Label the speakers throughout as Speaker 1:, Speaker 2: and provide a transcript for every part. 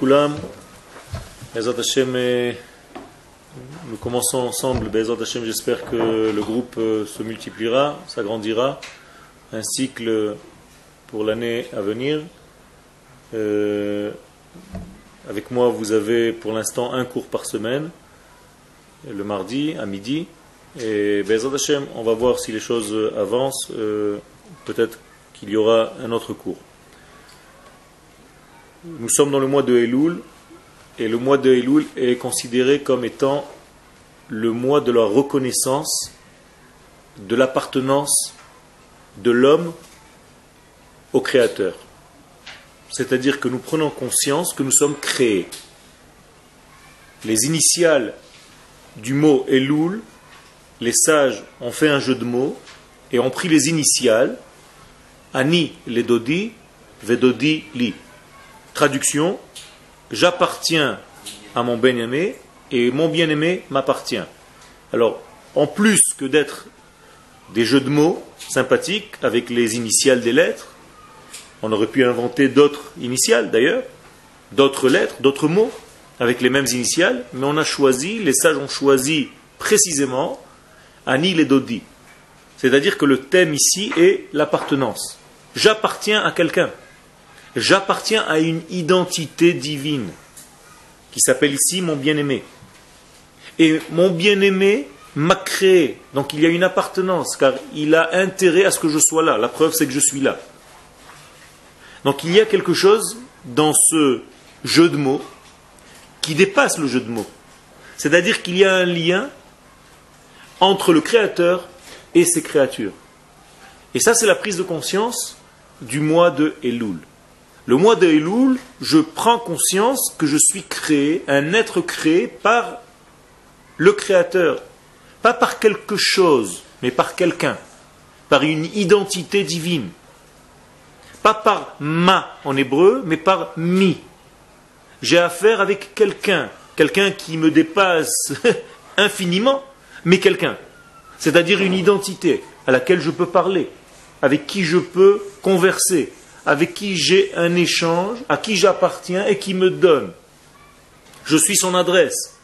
Speaker 1: Koulam, nous commençons ensemble. J'espère que le groupe euh, se multipliera, s'agrandira. Un cycle pour l'année à venir. Euh, avec moi, vous avez pour l'instant un cours par semaine, le mardi à midi. Et Bezat Hashem, on va voir si les choses avancent. Euh, peut-être qu'il y aura un autre cours. Nous sommes dans le mois de Elul, et le mois de Elul est considéré comme étant le mois de la reconnaissance de l'appartenance de l'homme au Créateur. C'est-à-dire que nous prenons conscience que nous sommes créés. Les initiales du mot Elul, les sages ont fait un jeu de mots et ont pris les initiales Ani les dodi, vedodi li. Traduction, j'appartiens à mon bien-aimé et mon bien-aimé m'appartient. Alors, en plus que d'être des jeux de mots sympathiques avec les initiales des lettres, on aurait pu inventer d'autres initiales d'ailleurs, d'autres lettres, d'autres mots avec les mêmes initiales, mais on a choisi, les sages ont choisi précisément Ani les Dodi. C'est-à-dire que le thème ici est l'appartenance. J'appartiens à quelqu'un. J'appartiens à une identité divine qui s'appelle ici mon bien-aimé. Et mon bien-aimé m'a créé. Donc il y a une appartenance, car il a intérêt à ce que je sois là. La preuve, c'est que je suis là. Donc il y a quelque chose dans ce jeu de mots qui dépasse le jeu de mots. C'est-à-dire qu'il y a un lien entre le Créateur et ses créatures. Et ça, c'est la prise de conscience du mois de Elul. Le mois de Elul, je prends conscience que je suis créé, un être créé par le Créateur, pas par quelque chose, mais par quelqu'un, par une identité divine. Pas par ma en hébreu, mais par mi. J'ai affaire avec quelqu'un, quelqu'un qui me dépasse infiniment, mais quelqu'un. C'est-à-dire une identité à laquelle je peux parler, avec qui je peux converser, avec qui j'ai un échange, à qui j'appartiens et qui me donne. Je suis son adresse.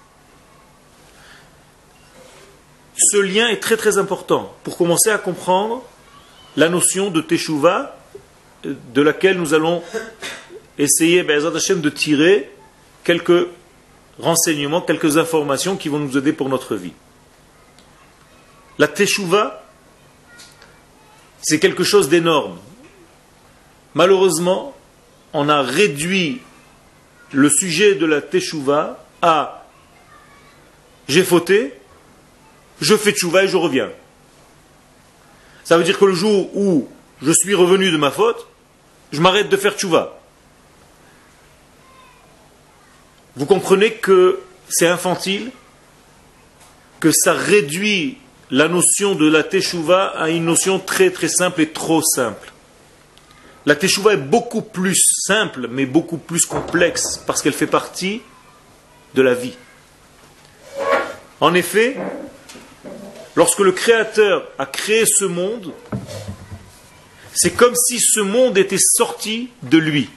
Speaker 1: Ce lien est très très important pour commencer à comprendre la notion de Teshuvah de laquelle nous allons essayer de tirer quelques renseignements, quelques informations qui vont nous aider pour notre vie. La Teshuvah, c'est quelque chose d'énorme. Malheureusement, on a réduit le sujet de la teshuva à j'ai fauté, je fais teshuva et je reviens. Ça veut dire que le jour où je suis revenu de ma faute, je m'arrête de faire teshuva. Vous comprenez que c'est infantile, que ça réduit la notion de la teshuva à une notion très très simple et trop simple. La teshuva est beaucoup plus simple, mais beaucoup plus complexe, parce qu'elle fait partie de la vie. En effet, lorsque le Créateur a créé ce monde, c'est comme si ce monde était sorti de lui.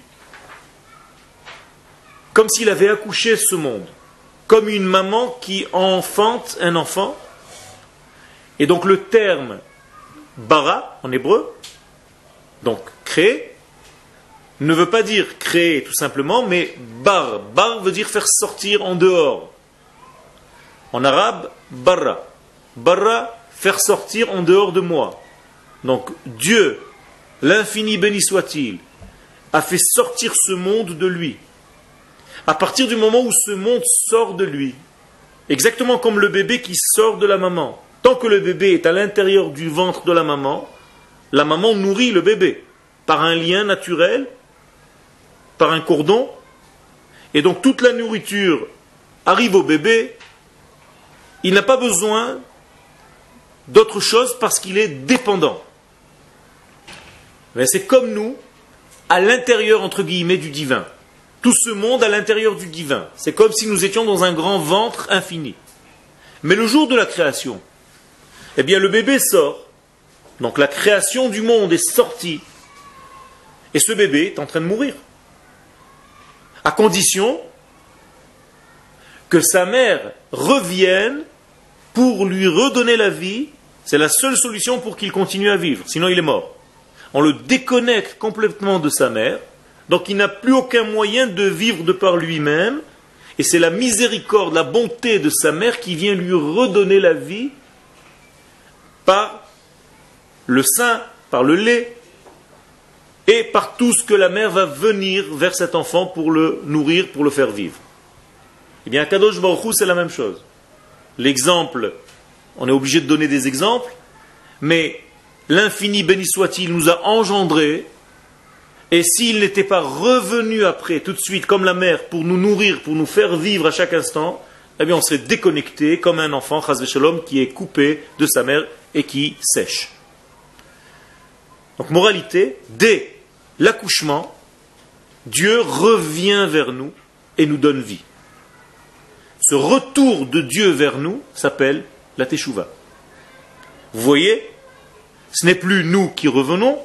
Speaker 1: Comme s'il avait accouché ce monde. Comme une maman qui enfante un enfant. Et donc le terme bara en hébreu, donc créer ne veut pas dire créer tout simplement, mais bar. Bar veut dire faire sortir en dehors. En arabe, barra. Barra, faire sortir en dehors de moi. Donc Dieu, l'infini béni soit-il, a fait sortir ce monde de lui. À partir du moment où ce monde sort de lui, exactement comme le bébé qui sort de la maman, tant que le bébé est à l'intérieur du ventre de la maman, la maman nourrit le bébé par un lien naturel, par un cordon, et donc toute la nourriture arrive au bébé, il n'a pas besoin d'autre chose parce qu'il est dépendant. C'est comme nous, à l'intérieur, entre guillemets, du divin. Tout ce monde à l'intérieur du divin. C'est comme si nous étions dans un grand ventre infini. Mais le jour de la création, eh bien le bébé sort. Donc la création du monde est sortie et ce bébé est en train de mourir. à condition que sa mère revienne pour lui redonner la vie. C'est la seule solution pour qu'il continue à vivre, sinon il est mort. On le déconnecte complètement de sa mère, donc il n'a plus aucun moyen de vivre de par lui-même, et c'est la miséricorde, la bonté de sa mère qui vient lui redonner la vie par le sein, par le lait, et par tout ce que la mère va venir vers cet enfant pour le nourrir, pour le faire vivre. Eh bien, Kadosh Baruch c'est la même chose. L'exemple, on est obligé de donner des exemples, mais l'infini béni soit-il nous a engendrés, et s'il n'était pas revenu après, tout de suite, comme la mère, pour nous nourrir, pour nous faire vivre à chaque instant, eh bien, on serait déconnecté comme un enfant, Shalom, qui est coupé de sa mère et qui sèche. Donc, moralité, dès l'accouchement, Dieu revient vers nous et nous donne vie. Ce retour de Dieu vers nous s'appelle la Teshuvah. Vous voyez, ce n'est plus nous qui revenons.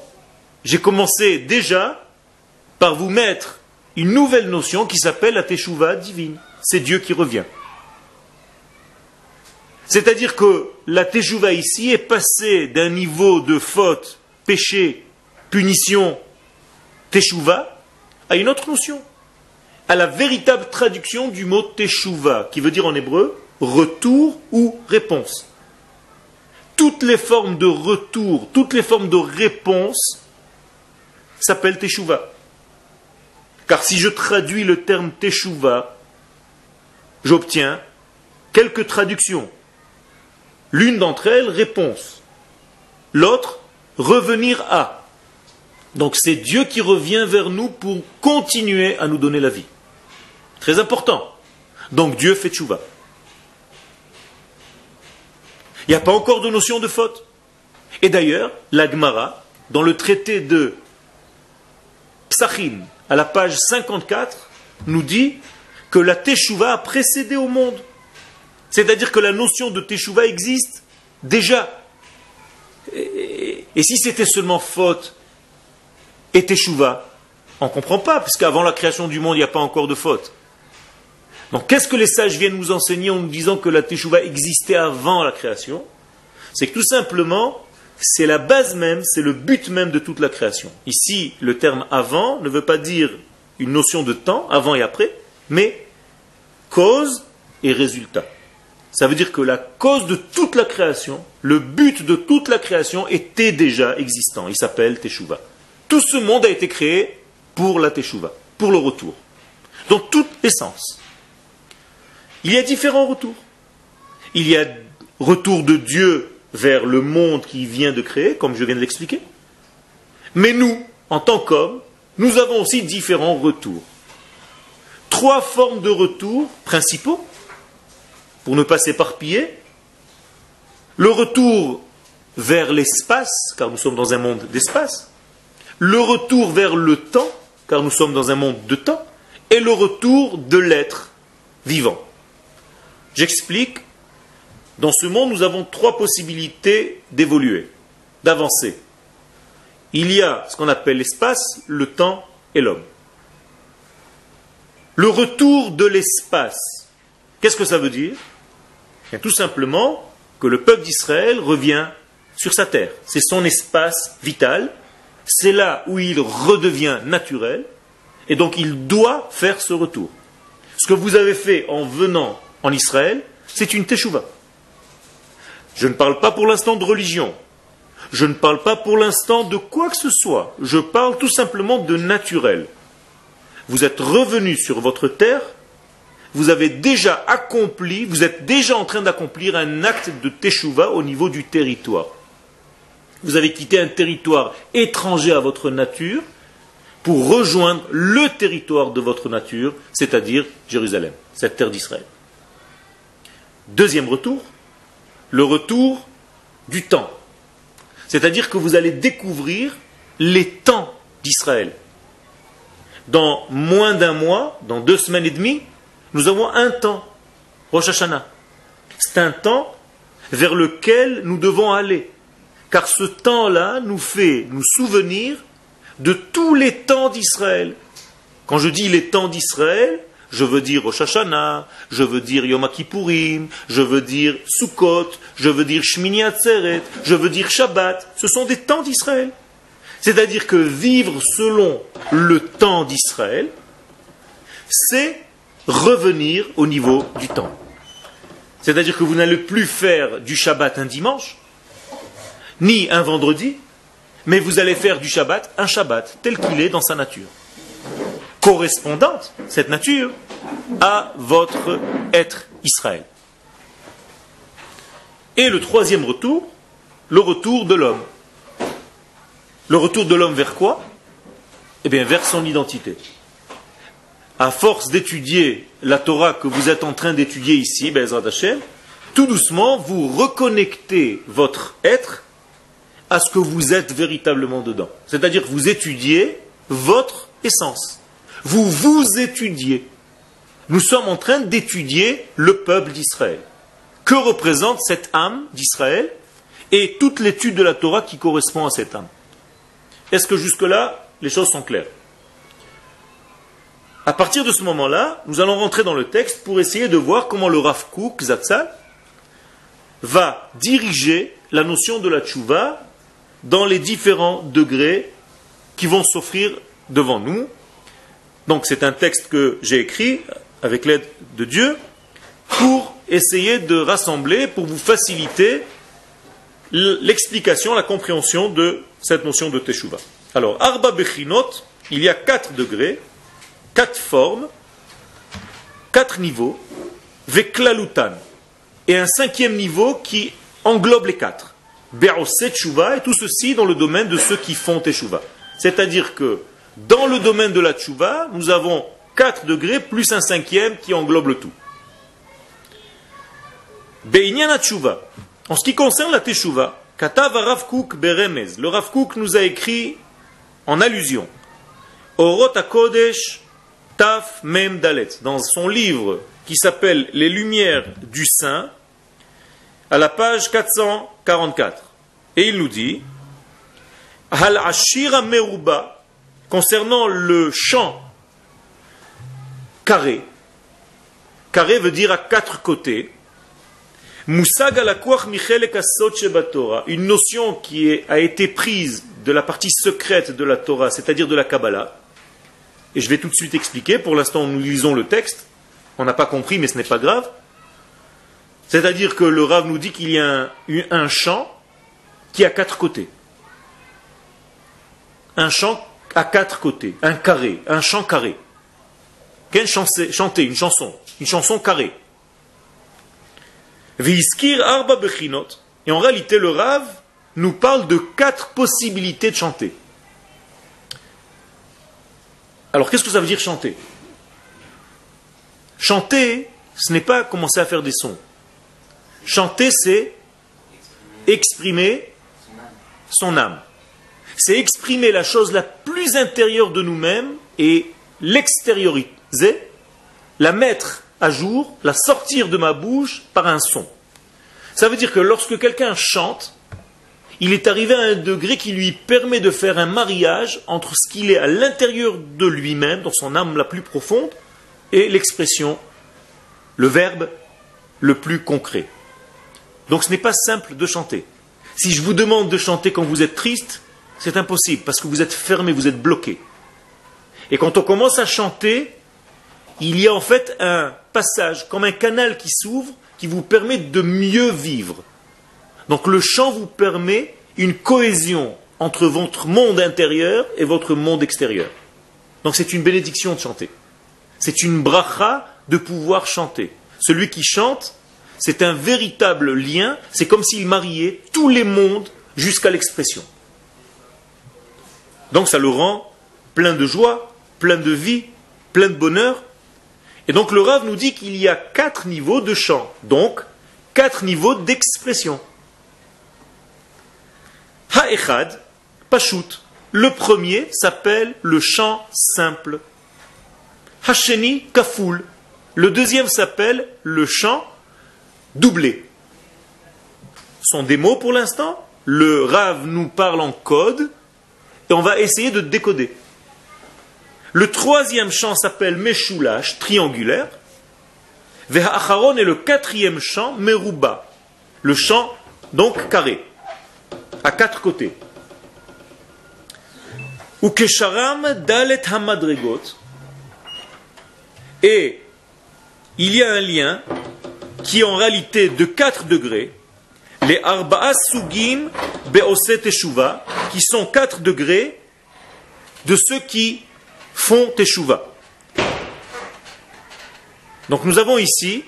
Speaker 1: J'ai commencé déjà par vous mettre une nouvelle notion qui s'appelle la Teshuvah divine. C'est Dieu qui revient. C'est-à-dire que la Teshuvah ici est passée d'un niveau de faute, péché, punition, Teshuvah à une autre notion, à la véritable traduction du mot Teshuvah, qui veut dire en hébreu retour ou réponse. Toutes les formes de retour, toutes les formes de réponse s'appellent Teshuvah. Car si je traduis le terme Teshuvah, j'obtiens quelques traductions. L'une d'entre elles, réponse. L'autre, revenir à. Donc c'est Dieu qui revient vers nous pour continuer à nous donner la vie. Très important. Donc Dieu fait tchouva. Il n'y a pas encore de notion de faute. Et d'ailleurs, l'Agmara, dans le traité de Psachim, à la page 54, nous dit que la Teshuvah a précédé au monde. C'est-à-dire que la notion de Teshuvah existe déjà. Et si c'était seulement faute et Teshuvah On ne comprend pas, parce qu'avant la création du monde, il n'y a pas encore de faute. Donc qu'est-ce que les sages viennent nous enseigner en nous disant que la Teshuvah existait avant la création? C'est que tout simplement, c'est la base même, c'est le but même de toute la création. Ici, le terme avant ne veut pas dire une notion de temps, avant et après, mais cause et résultat. Ça veut dire que la cause de toute la création, le but de toute la création était déjà existant. Il s'appelle Teshuvah. Tout ce monde a été créé pour la Teshuvah, pour le retour. Dans toute essence. Il y a différents retours. Il y a retour de Dieu vers le monde qui vient de créer, comme je viens de l'expliquer. Mais nous, en tant qu'hommes, nous avons aussi différents retours. Trois formes de retour principaux, pour ne pas s'éparpiller. Le retour vers l'espace, car nous sommes dans un monde d'espace le retour vers le temps, car nous sommes dans un monde de temps, et le retour de l'être vivant. J'explique. Dans ce monde, nous avons trois possibilités d'évoluer, d'avancer. Il y a ce qu'on appelle l'espace, le temps et l'homme. Le retour de l'espace, qu'est-ce que ça veut dire? Tout simplement que le peuple d'Israël revient sur sa terre. C'est son espace vital c'est là où il redevient naturel, et donc il doit faire ce retour. Ce que vous avez fait en venant en Israël, c'est une teshuva. Je ne parle pas pour l'instant de religion. Je ne parle pas pour l'instant de quoi que ce soit. Je parle tout simplement de naturel. Vous êtes revenu sur votre terre, vous avez déjà accompli, vous êtes déjà en train d'accomplir un acte de teshuva au niveau du territoire vous avez quitté un territoire étranger à votre nature pour rejoindre le territoire de votre nature, c'est-à-dire Jérusalem, cette terre d'Israël. Deuxième retour, le retour du temps. C'est-à-dire que vous allez découvrir les temps d'Israël. Dans moins d'un mois, dans deux semaines et demie, nous avons un temps, Rosh Hashanah. C'est un temps vers lequel nous devons aller car ce temps-là nous fait nous souvenir de tous les temps d'Israël. Quand je dis les temps d'Israël, je veux dire Rosh Hashanah, je veux dire Yom Kippourim, je veux dire Sukkot, je veux dire Shmini Atzeret, je veux dire Shabbat. Ce sont des temps d'Israël. C'est-à-dire que vivre selon le temps d'Israël, c'est revenir au niveau du temps. C'est-à-dire que vous n'allez plus faire du Shabbat un dimanche, ni un vendredi, mais vous allez faire du Shabbat un Shabbat tel qu'il est dans sa nature. Correspondante, cette nature, à votre être Israël. Et le troisième retour, le retour de l'homme. Le retour de l'homme vers quoi? Eh bien, vers son identité. À force d'étudier la Torah que vous êtes en train d'étudier ici, Bezrat Hashem, tout doucement, vous reconnectez votre être à ce que vous êtes véritablement dedans. C'est-à-dire que vous étudiez votre essence. Vous vous étudiez. Nous sommes en train d'étudier le peuple d'Israël. Que représente cette âme d'Israël et toute l'étude de la Torah qui correspond à cette âme? Est-ce que jusque-là, les choses sont claires? À partir de ce moment-là, nous allons rentrer dans le texte pour essayer de voir comment le Rav Kook, va diriger la notion de la tchouva dans les différents degrés qui vont s'offrir devant nous. Donc c'est un texte que j'ai écrit avec l'aide de Dieu pour essayer de rassembler, pour vous faciliter l'explication, la compréhension de cette notion de Teshuvah. Alors, Arba Bechinot, il y a quatre degrés, quatre formes, quatre niveaux, Veklalutan, et un cinquième niveau qui englobe les quatre. Et tout ceci dans le domaine de ceux qui font Teshuva. C'est-à-dire que dans le domaine de la Teshuva, nous avons quatre degrés plus un cinquième qui englobe le tout. En ce qui concerne la Teshuva, Katav Rav Beremez. Le Rav nous a écrit en allusion. Orot Kodesh Taf Mem Dalet. Dans son livre qui s'appelle Les Lumières du Saint, à la page 444. Et il nous dit Hal Ashira Meruba, concernant le chant carré. Carré veut dire à quatre côtés. Musag une notion qui a été prise de la partie secrète de la Torah, c'est-à-dire de la Kabbalah. Et je vais tout de suite expliquer. Pour l'instant, nous lisons le texte. On n'a pas compris, mais ce n'est pas grave. C'est-à-dire que le Rav nous dit qu'il y a un, un chant qui a quatre côtés. Un chant à quatre côtés, un carré, un chant carré. Quelle chanter, une chanson, une chanson carrée. arba bechinot. Et en réalité, le Rav nous parle de quatre possibilités de chanter. Alors, qu'est-ce que ça veut dire chanter? Chanter, ce n'est pas commencer à faire des sons. Chanter, c'est exprimer son âme. C'est exprimer la chose la plus intérieure de nous-mêmes et l'extérioriser, la mettre à jour, la sortir de ma bouche par un son. Ça veut dire que lorsque quelqu'un chante, il est arrivé à un degré qui lui permet de faire un mariage entre ce qu'il est à l'intérieur de lui-même, dans son âme la plus profonde, et l'expression, le verbe le plus concret. Donc ce n'est pas simple de chanter. Si je vous demande de chanter quand vous êtes triste, c'est impossible parce que vous êtes fermé, vous êtes bloqué. Et quand on commence à chanter, il y a en fait un passage, comme un canal qui s'ouvre, qui vous permet de mieux vivre. Donc le chant vous permet une cohésion entre votre monde intérieur et votre monde extérieur. Donc c'est une bénédiction de chanter. C'est une bracha de pouvoir chanter. Celui qui chante, c'est un véritable lien, c'est comme s'il mariait tous les mondes jusqu'à l'expression. Donc ça le rend plein de joie, plein de vie, plein de bonheur. Et donc le Rav nous dit qu'il y a quatre niveaux de chant, donc quatre niveaux d'expression. Ha'echad, Pashut. Le premier s'appelle le chant simple. Hasheni, Kaful. Le deuxième s'appelle le chant doublé. Ce sont des mots pour l'instant. Le Rav nous parle en code et on va essayer de décoder. Le troisième chant s'appelle Meshulash, triangulaire. Ve'acharon est le quatrième chant, Meruba, le chant donc carré, à quatre côtés. Ukesharam dalet hamadregot. Et il y a un lien qui en réalité de 4 degrés, les Arba'as Sugim Be'oset Teshuva, qui sont 4 degrés de ceux qui font Teshuva. Donc nous avons ici,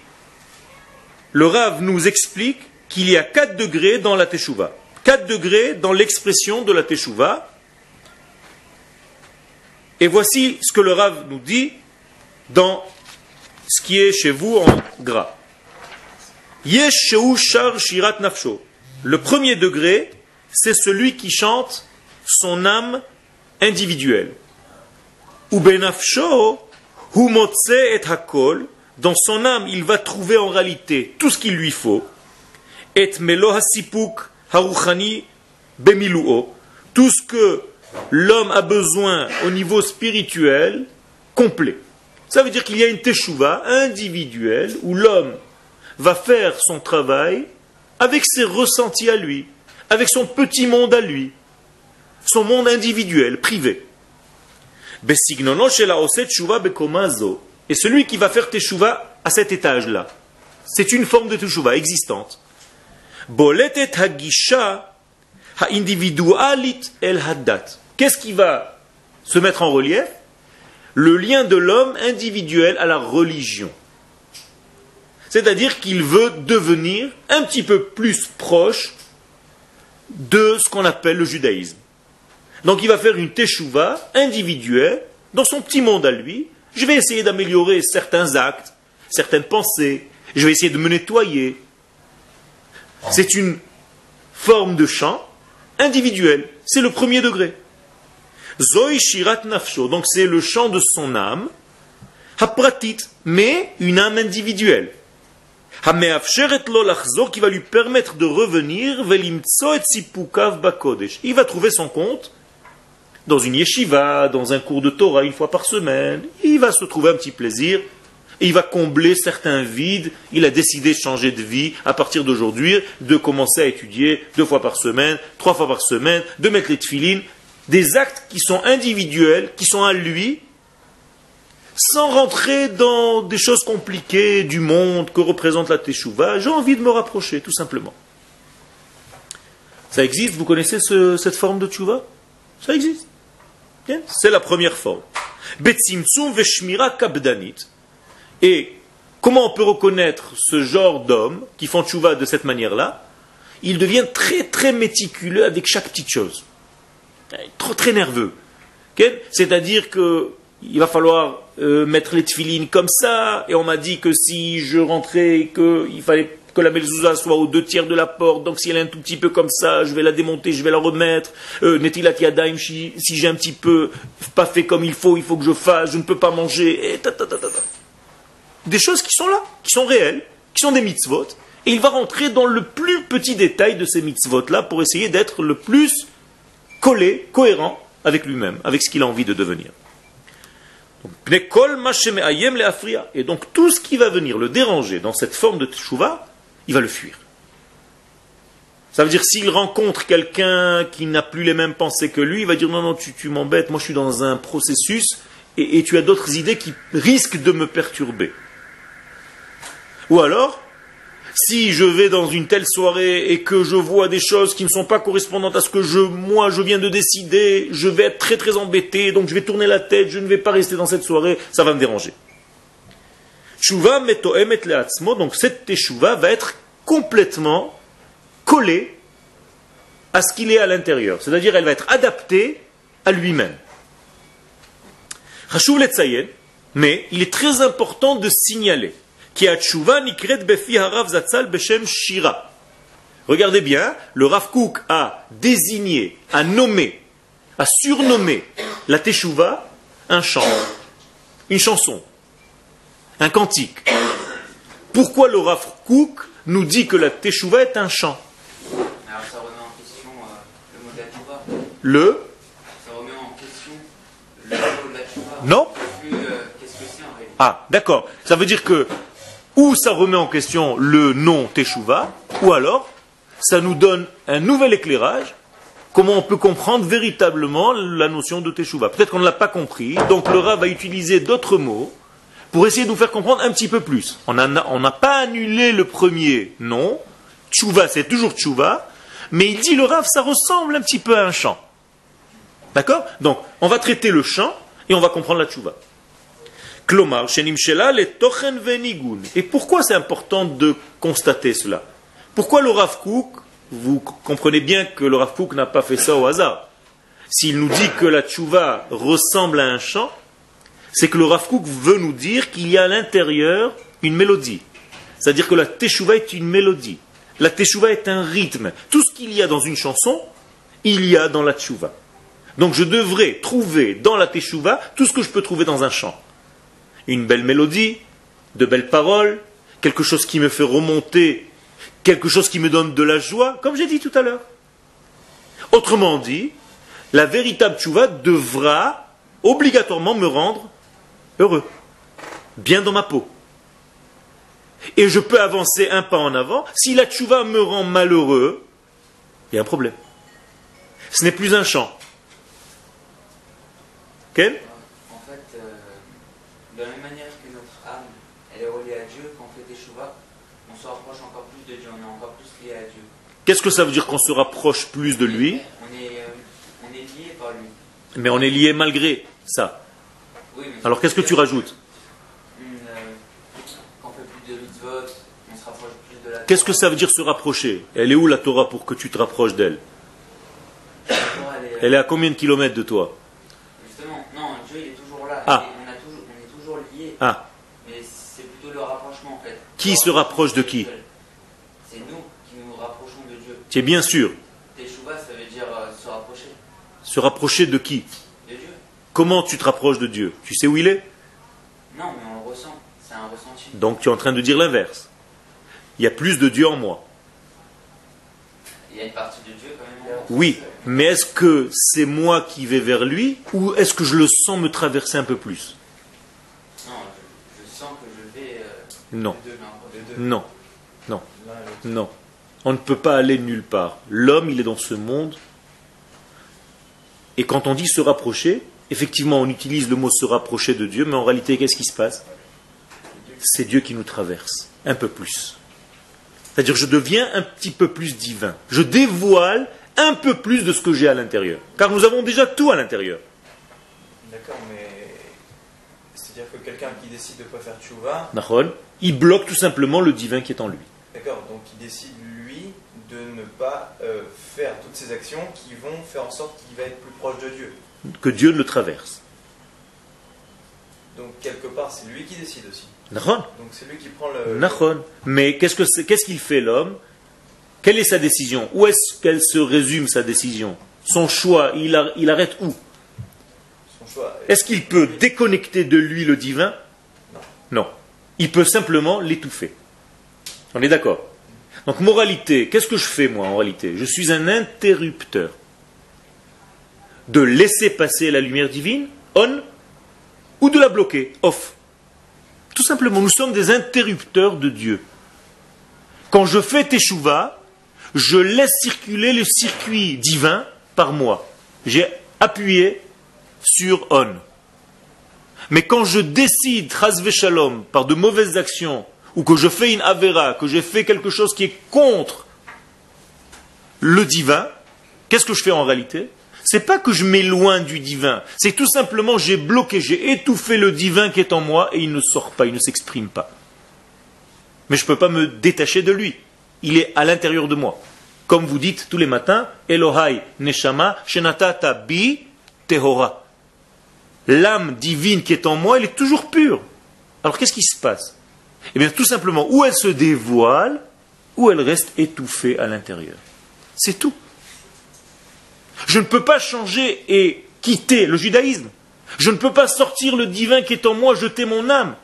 Speaker 1: le Rav nous explique qu'il y a 4 degrés dans la Teshuva. 4 degrés dans l'expression de la Teshuva. Et voici ce que le Rav nous dit dans ce qui est chez vous en gras. Yesh shar shirat nafsho. Le premier degré, c'est celui qui chante son âme individuelle. Ou benafsho, hu et hakol. Dans son âme, il va trouver en réalité tout ce qu'il lui faut. Et melo hasipuk haruchani bemiluo. Tout ce que l'homme a besoin au niveau spirituel complet. Ça veut dire qu'il y a une teshuva individuelle où l'homme va faire son travail avec ses ressentis à lui, avec son petit monde à lui, son monde individuel, privé. Et celui qui va faire teshuva à cet étage-là, c'est une forme de teshuva existante. Qu'est-ce qui va se mettre en relief? Le lien de l'homme individuel à la religion. C'est-à-dire qu'il veut devenir un petit peu plus proche de ce qu'on appelle le judaïsme. Donc il va faire une teshuva individuelle dans son petit monde à lui. Je vais essayer d'améliorer certains actes, certaines pensées. Je vais essayer de me nettoyer. C'est une forme de chant individuel. C'est le premier degré. Zoï Shirat Nafsho, donc c'est le chant de son âme, Hapratit, mais une âme individuelle. Qui va lui permettre de revenir, Il va trouver son compte dans une yeshiva, dans un cours de Torah une fois par semaine. Il va se trouver un petit plaisir. Et il va combler certains vides. Il a décidé de changer de vie à partir d'aujourd'hui, de commencer à étudier deux fois par semaine, trois fois par semaine, de mettre les tefilines des actes qui sont individuels, qui sont à lui, sans rentrer dans des choses compliquées du monde que représente la Teshuvah, j'ai envie de me rapprocher, tout simplement. Ça existe, vous connaissez cette forme de Teshuvah? Ça existe. C'est la première forme. veshmira kabdanit. Et comment on peut reconnaître ce genre d'hommes qui font Teshuvah de cette manière-là? Ils deviennent très très méticuleux avec chaque petite chose trop très nerveux. C'est-à-dire que il va falloir euh, mettre les tefilines comme ça, et on m'a dit que si je rentrais, qu'il fallait que la mezouza soit aux deux tiers de la porte, donc si elle est un tout petit peu comme ça, je vais la démonter, je vais la remettre. Euh, Netilat yadaim, si, si j'ai un petit peu pas fait comme il faut, il faut que je fasse, je ne peux pas manger, et Des choses qui sont là, qui sont réelles, qui sont des mitzvot, et il va rentrer dans le plus petit détail de ces mitzvot-là pour essayer d'être le plus collé, cohérent avec lui-même, avec ce qu'il a envie de devenir. Et donc tout ce qui va venir le déranger dans cette forme de teshuva, il va le fuir. Ça veut dire s'il rencontre quelqu'un qui n'a plus les mêmes pensées que lui, il va dire non, non, tu, m'embêtes, moi je suis dans un processus et tu as d'autres idées qui risquent de me perturber. Ou alors, si je vais dans une telle soirée et que je vois des choses qui ne sont pas correspondantes à ce que je, moi, je viens de décider, je vais être très très embêté, donc je vais tourner la tête, je ne vais pas rester dans cette soirée, ça va me déranger. Tshuva metoemet leatzmo, donc cette teshuva va être complètement collée à ce qu'il est à l'intérieur. C'est-à-dire, elle va être adaptée à lui-même. Mais il est très important de signaler Regardez bien, le Rav Kook a désigné, a nommé, a surnommé la Teshuvah un chant, une chanson, un cantique. Pourquoi le Rav Kook nous dit que la Teshuvah est un chant?
Speaker 2: Ça remet en question euh, le mot de
Speaker 1: Le
Speaker 2: Ça remet en question le mot de la
Speaker 1: Non.
Speaker 2: Plus, euh, qu'est-ce que c'est en réalité?
Speaker 1: Ah, d'accord. Ça veut dire que ou ça remet en question le nom Teshuvah, ou alors ça nous donne un nouvel éclairage, comment on peut comprendre véritablement la notion de Teshuvah. Peut-être qu'on ne l'a pas compris, donc le Rav va utiliser d'autres mots pour essayer de nous faire comprendre un petit peu plus. On n'a pas annulé le premier nom, Teshuvah c'est toujours Teshuvah, mais il dit le Rav ça ressemble un petit peu à un chant. D'accord? Donc on va traiter le chant et on va comprendre la Teshuvah. Klomar, shenim shela le tochen venigun. Et pourquoi c'est important de constater cela? Pourquoi le Rav Kook, vous comprenez bien que le Rav Kook n'a pas fait ça au hasard. S'il nous dit que la tchouva ressemble à un chant, c'est que le Rav Kook veut nous dire qu'il y a à l'intérieur une mélodie. C'est-à-dire que la teshuva est une mélodie. La teshuva est un rythme. Tout ce qu'il y a dans une chanson, il y a dans la tchouva. Donc je devrais trouver dans la teshuva tout ce que je peux trouver dans un chant une belle mélodie, de belles paroles, quelque chose qui me fait remonter, quelque chose qui me donne de la joie, comme j'ai dit tout à l'heure. Autrement dit, la véritable tchouva devra obligatoirement me rendre heureux, bien dans ma peau. Et je peux avancer un pas en avant. Si la tchouva me rend malheureux, il y a un problème. Ce n'est plus un chant. Quel
Speaker 2: de la même manière que notre âme, elle est reliée à Dieu, quand on fait des chouvas, on se rapproche encore plus de Dieu, on est encore plus lié à Dieu.
Speaker 1: Qu'est-ce que ça veut dire qu'on se rapproche plus de lui?
Speaker 2: On est, euh, on est lié par lui.
Speaker 1: Mais on est lié malgré ça.
Speaker 2: Oui, mais
Speaker 1: Alors qu'est-ce que tu rajoutes?
Speaker 2: Euh, Quand on fait plus de mitzvot, on se rapproche plus de la
Speaker 1: Qu'est-ce que ça veut dire se rapprocher? Elle est où la Torah pour que tu te rapproches d'elle?
Speaker 2: Est-
Speaker 1: Elle est à combien de kilomètres de toi?
Speaker 2: Justement, non, Dieu il est toujours là.
Speaker 1: Ah.
Speaker 2: Et on, a toujours, on est
Speaker 1: Ah,
Speaker 2: Mais c'est plutôt le rapprochement en fait.
Speaker 1: Qui se rapproche de qui.
Speaker 2: C'est nous qui nous rapprochons de Dieu.
Speaker 1: tu es bien sûr.
Speaker 2: Teshuva, ça veut dire euh, se rapprocher
Speaker 1: Se rapprocher de qui
Speaker 2: de Dieu.
Speaker 1: Comment tu te rapproches de Dieu Tu sais où il est
Speaker 2: Non, mais on le ressent. C'est un ressenti.
Speaker 1: Donc tu es en train de dire l'inverse. Il y a plus de Dieu en moi.
Speaker 2: Il y a une partie de Dieu quand même.
Speaker 1: Oui, mais est-ce que c'est moi qui vais vers lui ou est-ce que je le sens me traverser un peu plus
Speaker 2: Non, je, je sens que je vais. euh,
Speaker 1: Non, non, non, non. On ne peut pas aller nulle part. L'homme, il est dans ce monde. Et quand on dit se rapprocher, effectivement, on utilise le mot se rapprocher de Dieu, mais en réalité, qu'est-ce qui se passe? C'est Dieu qui nous traverse, un peu plus. C'est-à-dire, je deviens un petit peu plus divin. Je dévoile un peu plus de ce que j'ai à l'intérieur. Car nous avons déjà tout à l'intérieur.
Speaker 3: D'accord, mais c'est-à-dire que quelqu'un qui décide de ne pas faire tchouva,
Speaker 1: il bloque tout simplement le divin qui est en lui.
Speaker 3: d'accord, donc il décide lui de ne pas euh, faire toutes ces actions qui vont faire en sorte qu'il va être plus proche de Dieu.
Speaker 1: Que Dieu le traverse.
Speaker 3: Donc quelque part, c'est lui qui décide aussi.
Speaker 1: Nahon,
Speaker 3: Donc c'est lui qui prend le.
Speaker 1: Nahon. Mais qu'est-ce qu'il fait l'homme? Quelle est sa décision? Où est-ce qu'elle se résume sa décision? Son choix, il, il arrête où? Est-ce qu'il peut déconnecter de lui le divin? Non. Il peut simplement l'étouffer. On est d'accord? Donc moralité, qu'est-ce que je fais moi en réalité? Je suis un interrupteur de laisser passer la lumière divine, on, ou de la bloquer, off. Tout simplement, nous sommes des interrupteurs de Dieu. Quand je fais teshuva, je laisse circuler le circuit divin par moi. J'ai appuyé sur on. Mais quand je décide, Shalom, par de mauvaises actions, ou que je fais une avera, que j'ai fait quelque chose qui est contre le divin, qu'est-ce que je fais en réalité? C'est pas que je m'éloigne du divin, c'est tout simplement j'ai bloqué, j'ai étouffé le divin qui est en moi et il ne sort pas, il ne s'exprime pas. Mais je ne peux pas me détacher de lui. Il est à l'intérieur de moi. Comme vous dites tous les matins, Elohai Neshama Shenatata Bi Tehora. L'âme divine qui est en moi, elle est toujours pure. Alors qu'est-ce qui se passe? Eh bien tout simplement, ou elle se dévoile, ou elle reste étouffée à l'intérieur. C'est tout. Je ne peux pas changer et quitter le judaïsme. Je ne peux pas sortir le divin qui est en moi, jeter mon âme.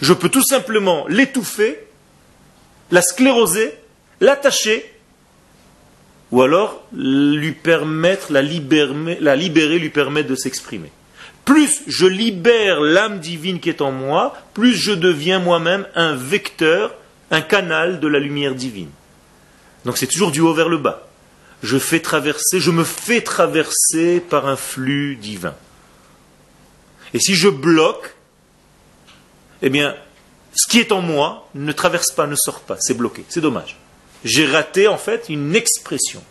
Speaker 1: Je peux tout simplement l'étouffer, la scléroser, l'attacher, ou alors lui permettre, la libérer, lui permettre de s'exprimer. plus je libère l'âme divine qui est en moi, plus je deviens moi-même un vecteur, un canal de la lumière divine. Donc c'est toujours du haut vers le bas. Je fais traverser, je me fais traverser par un flux divin. Et si je bloque, eh bien, ce qui est en moi ne traverse pas, ne sort pas, c'est bloqué. C'est dommage. J'ai raté en fait une expression.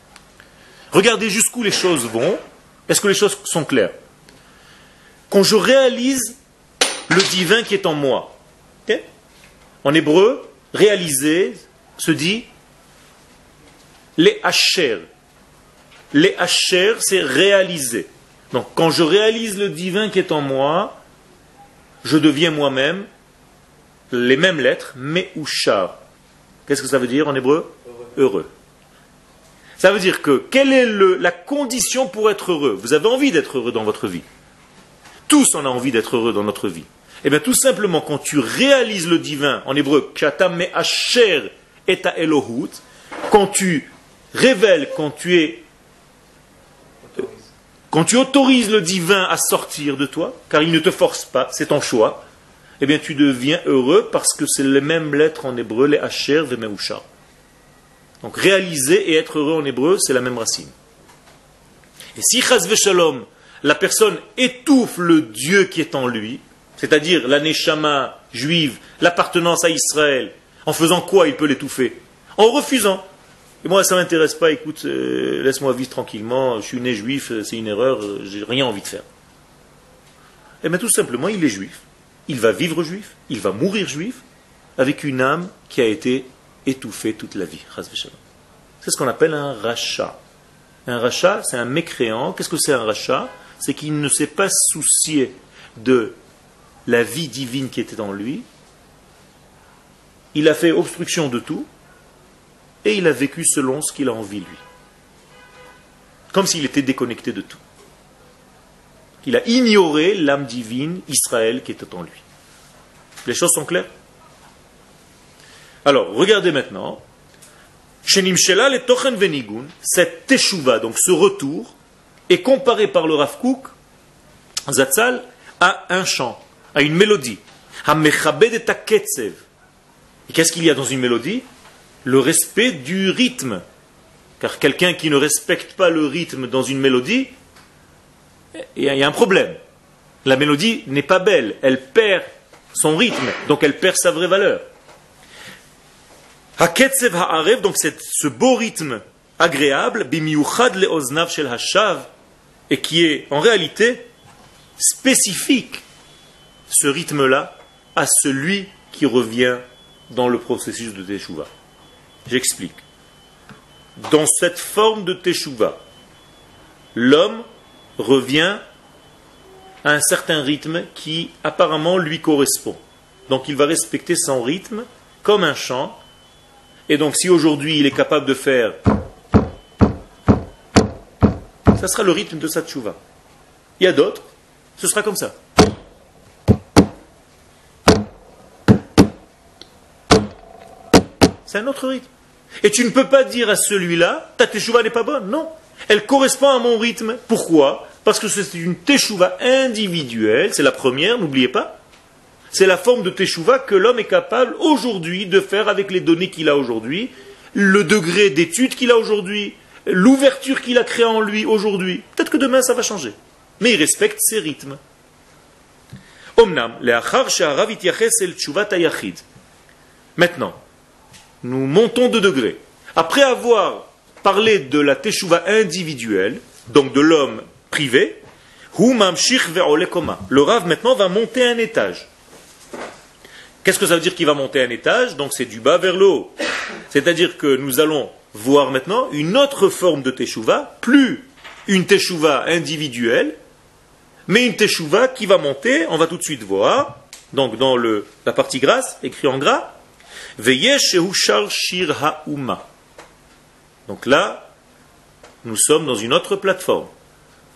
Speaker 1: Regardez jusqu'où les choses vont. Est-ce que les choses sont claires? Quand je réalise le divin qui est en moi. en hébreu, réaliser se dit les hacher. Les hacher, c'est réaliser. Donc quand je réalise le divin qui est en moi, je deviens moi-même les mêmes lettres, mais ou. Qu'est-ce que ça veut dire en hébreu Heureux. Ça veut dire que quelle est la condition pour être heureux Vous avez envie d'être heureux dans votre vie. Tous on a envie d'être heureux dans notre vie. Eh bien, tout simplement, quand tu réalises le divin, en hébreu, et Elohut, quand tu révèles, quand tu es quand tu autorises le divin à sortir de toi, car il ne te force pas, c'est ton choix, eh bien tu deviens heureux parce que c'est les mêmes lettres en hébreu, les Asher, Vemeusha. Donc réaliser et être heureux en hébreu, c'est la même racine. Et si Chaz Shalom, la personne étouffe le Dieu qui est en lui, c'est-à-dire l'aneshama juive, l'appartenance à Israël, en faisant quoi il peut l'étouffer? En refusant. Et moi, ça ne m'intéresse pas, écoute, euh, laisse-moi vivre tranquillement, je suis né juif, euh, c'est une erreur, euh, j'ai rien envie de faire. Eh bien, tout simplement, il est juif. Il va vivre juif, il va mourir juif, avec une âme qui a été étouffée toute la vie. C'est ce qu'on appelle un rachat. Un rachat, c'est un mécréant. Qu'est-ce que c'est un rachat? C'est qu'il ne s'est pas soucié de la vie divine qui était en lui. Il a fait obstruction de tout et il a vécu selon ce qu'il a envie lui. Comme s'il était déconnecté de tout. Il a ignoré l'âme divine, Israël, qui était en lui. Les choses sont claires? Alors, regardez maintenant. Cette teshuva, donc ce retour, est comparé par le Rav Kook, Zatzal, à un chant, à une mélodie. Et qu'est-ce qu'il y a dans une mélodie? Le respect du rythme. Car quelqu'un qui ne respecte pas le rythme dans une mélodie, il y a un problème. La mélodie n'est pas belle, elle perd son rythme, donc elle perd sa vraie valeur. Haketsev ha'arev, donc ce beau rythme agréable, bimiuchad le'oznav shel hashav, et qui est en réalité spécifique, ce rythme-là, à celui qui revient dans le processus de Teshuvah. J'explique. Dans cette forme de Teshuvah, l'homme revient à un certain rythme qui apparemment lui correspond. Donc il va respecter son rythme comme un chant. Et donc si aujourd'hui il est capable de faire ça sera le rythme de sa tchouva. Il y a d'autres, ce sera comme ça. C'est un autre rythme. Et tu ne peux pas dire à celui-là, ta teshuva n'est pas bonne. Non. Elle correspond à mon rythme. Pourquoi? Parce que c'est une teshuva individuelle. C'est la première, n'oubliez pas. C'est la forme de teshuva que l'homme est capable aujourd'hui de faire avec les données qu'il a aujourd'hui, le degré d'étude qu'il a aujourd'hui, l'ouverture qu'il a créée en lui aujourd'hui. Peut-être que demain ça va changer. Mais il respecte ses rythmes. Maintenant, nous montons de degrés. Après avoir parlé de la teshuva individuelle, donc de l'homme privé, le Rav maintenant va monter un étage. Qu'est-ce que ça veut dire qu'il va monter un étage? Donc c'est du bas vers le haut. C'est-à-dire que nous allons voir maintenant une autre forme de teshuva, plus une teshuva individuelle, mais une teshuva qui va monter, on va tout de suite voir, donc dans la partie grasse, écrit en gras, shir ha'uma. Donc là, nous sommes dans une autre plateforme.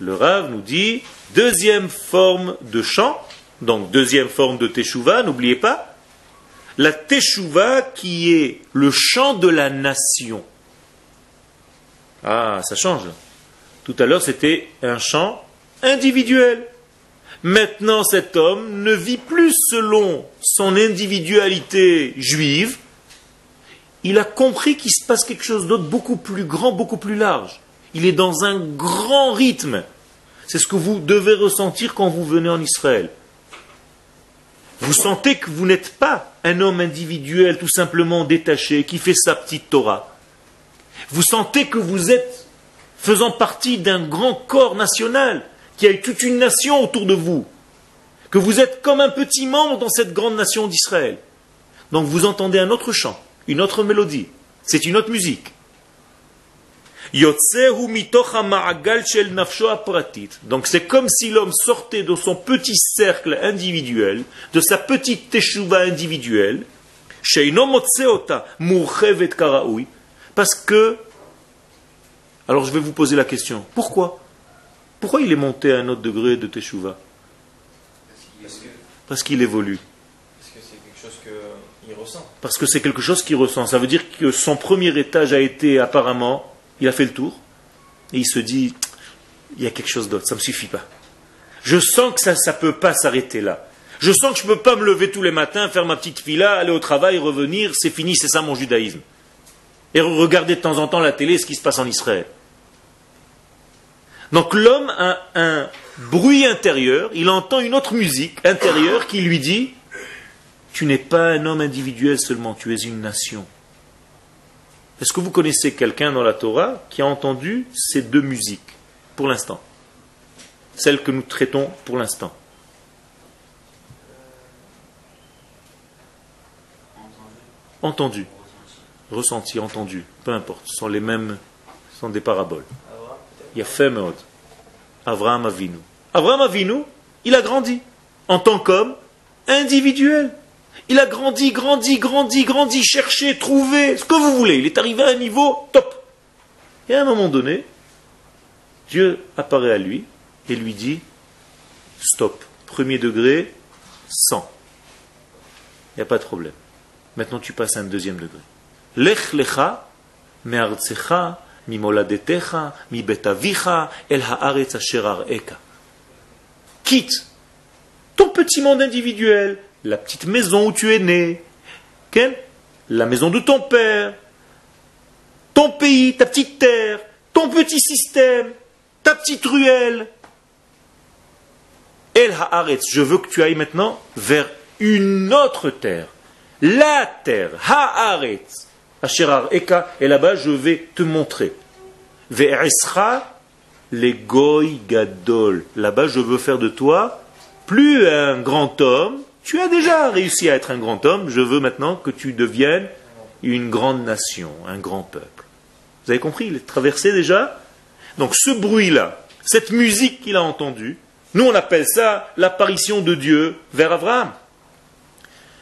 Speaker 1: Le Rav nous dit, deuxième forme de chant, donc deuxième forme de teshuva, n'oubliez pas, la teshuva qui est le chant de la nation. Ah, ça change. Tout à l'heure, c'était un chant individuel. Maintenant, cet homme ne vit plus selon son individualité juive. Il a compris qu'il se passe quelque chose d'autre beaucoup plus grand, beaucoup plus large. Il est dans un grand rythme. C'est ce que vous devez ressentir quand vous venez en Israël. Vous sentez que vous n'êtes pas un homme individuel tout simplement détaché qui fait sa petite Torah. Vous sentez que vous êtes faisant partie d'un grand corps national, qui a toute une nation autour de vous, que vous êtes comme un petit membre dans cette grande nation d'Israël. Donc vous entendez un autre chant, une autre mélodie, c'est une autre musique. Donc c'est comme si l'homme sortait de son petit cercle individuel, de sa petite teshuva individuelle, parce que alors je vais vous poser la question. Pourquoi? Pourquoi il est monté à un autre degré de Teshuvah? Parce qu'il évolue.
Speaker 3: Parce que c'est quelque chose qu'il ressent.
Speaker 1: Ça veut dire que son premier étage a été apparemment, il a fait le tour, et il se dit, il y a quelque chose d'autre, ça ne me suffit pas. Je sens que ça ne peut pas s'arrêter là. Je sens que je ne peux pas me lever tous les matins, faire ma petite fila, aller au travail, revenir, c'est fini, c'est ça mon judaïsme. Et regarder de temps en temps la télé, ce qui se passe en Israël. Donc l'homme a un bruit intérieur, il entend une autre musique intérieure qui lui dit, tu n'es pas un homme individuel seulement, tu es une nation. Est-ce que vous connaissez quelqu'un dans la Torah qui a entendu ces deux musiques pour l'instant? Celles que nous traitons pour l'instant. Entendu. Ressenti, entendu, peu importe, ce sont les mêmes, ce sont des paraboles. Yafemod. Avraham Avinu. Avraham Avinu, il a grandi en tant qu'homme individuel. Il a grandi, grandi, grandi, grandi, cherché, trouvé, ce que vous voulez. Il est arrivé à un niveau top. Et à un moment donné, Dieu apparaît à lui et lui dit Stop, premier degré, 100. Il n'y a pas de problème. Maintenant, tu passes à un deuxième degré. Lech lecha, me'artsecha, Quitte ton petit monde individuel, la petite maison où tu es né, la maison de ton père, ton pays, ta petite terre, ton petit système, ta petite ruelle. El Haaretz, je veux que tu ailles maintenant vers une autre terre. La terre, Haaretz. Asherar Eka, et là-bas je vais te montrer. Ve'esra les goy gadol. Là-bas je veux faire de toi plus un grand homme. Tu as déjà réussi à être un grand homme, je veux maintenant que tu deviennes une grande nation, un grand peuple. Vous avez compris, il est traversé déjà? Donc ce bruit-là, cette musique qu'il a entendue, nous on appelle ça l'apparition de Dieu vers Abraham.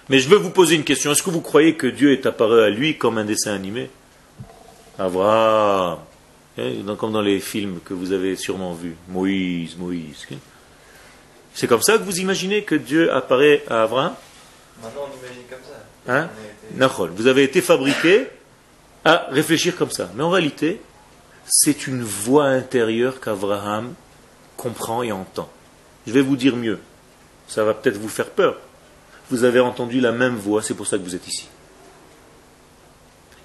Speaker 1: Mais je veux vous poser une question. Est-ce que vous croyez que Dieu est apparu à lui comme un dessin animé? Abraham. Hein, comme dans les films que vous avez sûrement vus. Moïse, Moïse. C'est comme ça que vous imaginez que Dieu apparaît à Abraham
Speaker 3: Maintenant on imagine comme ça.
Speaker 1: Hein Vous avez été fabriqué à réfléchir comme ça. Mais en réalité, c'est une voix intérieure qu'Abraham comprend et entend. Je vais vous dire mieux. Ça va peut-être vous faire peur vous avez entendu la même voix, c'est pour ça que vous êtes ici.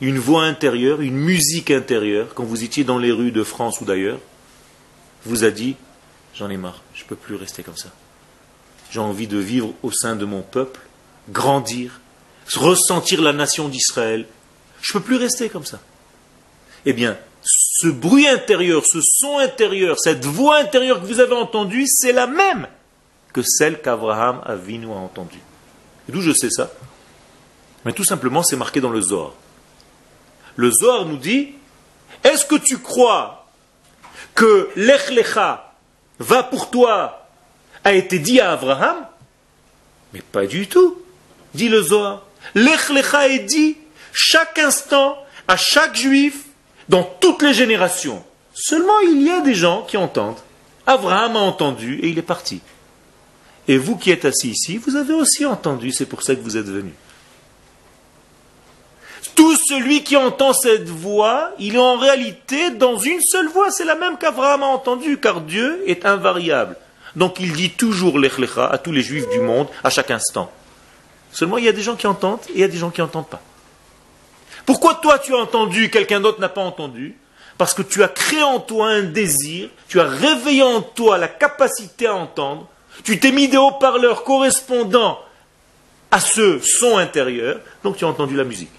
Speaker 1: Une voix intérieure, une musique intérieure, quand vous étiez dans les rues de France ou d'ailleurs, vous a dit, j'en ai marre, je ne peux plus rester comme ça. J'ai envie de vivre au sein de mon peuple, grandir, ressentir la nation d'Israël. Je ne peux plus rester comme ça. Eh bien, ce bruit intérieur, ce son intérieur, cette voix intérieure que vous avez entendue, c'est la même que celle qu'Abraham Avinu a entendue. D'où je sais ça? Mais tout simplement, c'est marqué dans le Zohar. Le Zohar nous dit Est-ce que tu crois que l'Echlecha va pour toi a été dit à Abraham Mais pas du tout, dit le Zohar. L'Echlecha est dit chaque instant, à chaque juif, dans toutes les générations. Seulement, il y a des gens qui entendent. Abraham a entendu et il est parti. Et vous qui êtes assis ici, vous avez aussi entendu, c'est pour ça que vous êtes venu. Tout celui qui entend cette voix, il est en réalité dans une seule voix, c'est la même qu'Abraham a entendu, car Dieu est invariable. Donc il dit toujours l'echlecha à tous les juifs du monde, à chaque instant. Seulement, il y a des gens qui entendent et il y a des gens qui n'entendent pas. Pourquoi toi tu as entendu, quelqu'un d'autre n'a pas entendu? Parce que tu as créé en toi un désir, tu as réveillé en toi la capacité à entendre, tu t'es mis des haut-parleurs correspondant à ce son intérieur, donc tu as entendu la musique.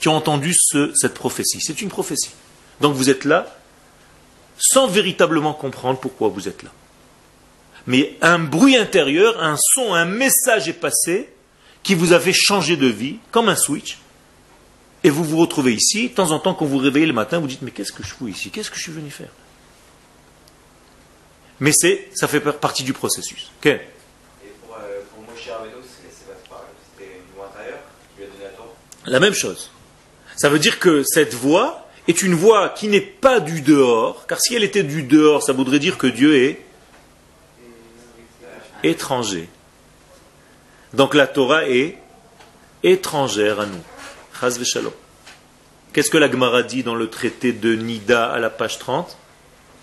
Speaker 1: Tu as entendu cette prophétie. C'est une prophétie. Donc vous êtes là sans véritablement comprendre pourquoi vous êtes là. Mais un bruit intérieur, un son, un message est passé qui vous a fait changer de vie, comme un switch, et vous vous retrouvez ici, de temps en temps, quand vous vous réveillez le matin, vous dites, mais qu'est-ce que je fous ici? Qu'est-ce que je suis venu faire? Mais c'est, ça fait partie du processus.
Speaker 3: Et pour, euh, pour Moshe c'était une voix intérieure qui lui a donné la Torah?
Speaker 1: La même chose. Ça veut dire que cette voix est une voix qui n'est pas du dehors, car si elle était du dehors, ça voudrait dire que Dieu est étranger. Donc la Torah est étrangère à nous. Qu'est-ce que la Gemara dit dans le traité de Nida à la page 30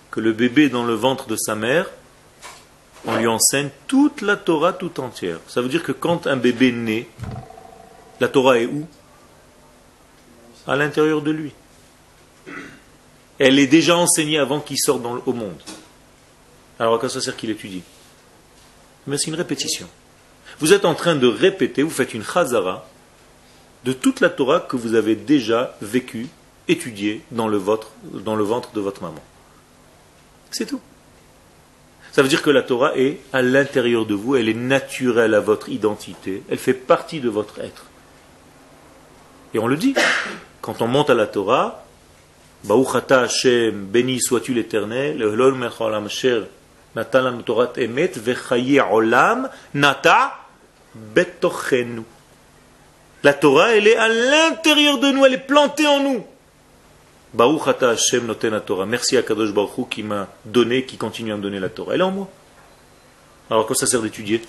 Speaker 1: Que le bébé dans le ventre de sa mère, on lui enseigne toute la Torah tout entière. Ça veut dire que quand un bébé naît, la Torah est où? À l'intérieur de lui. Elle est déjà enseignée avant qu'il sorte au monde. Alors à quoi ça sert qu'il étudie? Mais c'est une répétition. Vous êtes en train de répéter, vous faites une chazara de toute la Torah que vous avez déjà vécue, étudiée dans le, dans le ventre de votre maman. C'est tout. Ça veut dire que la Torah est à l'intérieur de vous, elle est naturelle à votre identité, elle fait partie de votre être. Et on le dit, quand on monte à la Torah, Baruchata Hashem, béni sois-tu l'éternel, le Nata Torah Emet, Vechaye Olam, Nata Betochenu. La Torah, elle est à l'intérieur de nous, elle est plantée en nous. Baruch ata Hashem noten Torah. Merci à Kadosh Baruch qui m'a donné, qui continue à me donner la Torah. Elle est en moi. Alors, quoi ça sert d'étudier?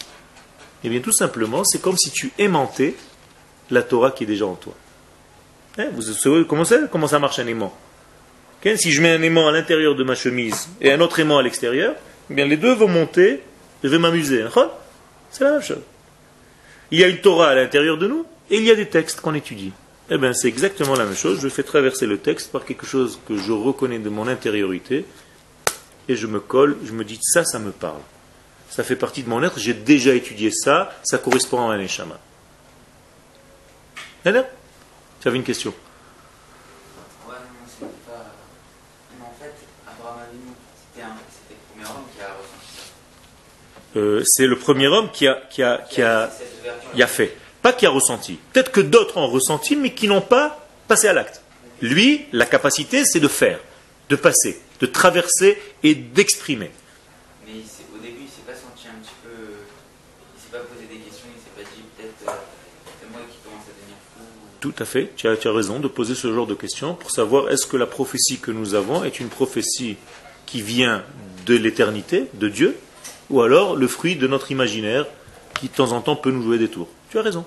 Speaker 1: Eh bien, tout simplement, c'est comme si tu aimantais la Torah qui est déjà en toi. Hein, vous savez comment, comment ça marche un aimant? Si je mets un aimant à l'intérieur de ma chemise et un autre aimant à l'extérieur, eh bien, les deux vont monter, je vais m'amuser. C'est la même chose. Il y a une Torah à l'intérieur de nous et il y a des textes qu'on étudie. Eh bien, c'est exactement la même chose. Je fais traverser le texte par quelque chose que je reconnais de mon intériorité et je me colle, je me dis ça, ça me parle. Ça fait partie de mon être, j'ai déjà étudié ça, ça correspond à un échama. Tu avais une question Euh, c'est le premier homme qui a, qui a, qui a, qui a fait. Pas qui a ressenti. Peut-être que d'autres ont ressenti, mais qui n'ont pas passé à l'acte. Lui, la capacité, c'est de faire, de passer, de traverser et d'exprimer.
Speaker 2: Mais au début, il ne s'est pas senti un petit peu. Il ne s'est pas posé des questions, il ne s'est pas dit peut-être euh, c'est moi qui commence à devenir fou.
Speaker 1: Tout à fait, tu as, tu as raison de poser ce genre de questions pour savoir est-ce que la prophétie que nous avons est une prophétie qui vient de l'éternité, de Dieu, ou alors le fruit de notre imaginaire qui de temps en temps peut nous jouer des tours. Tu as raison.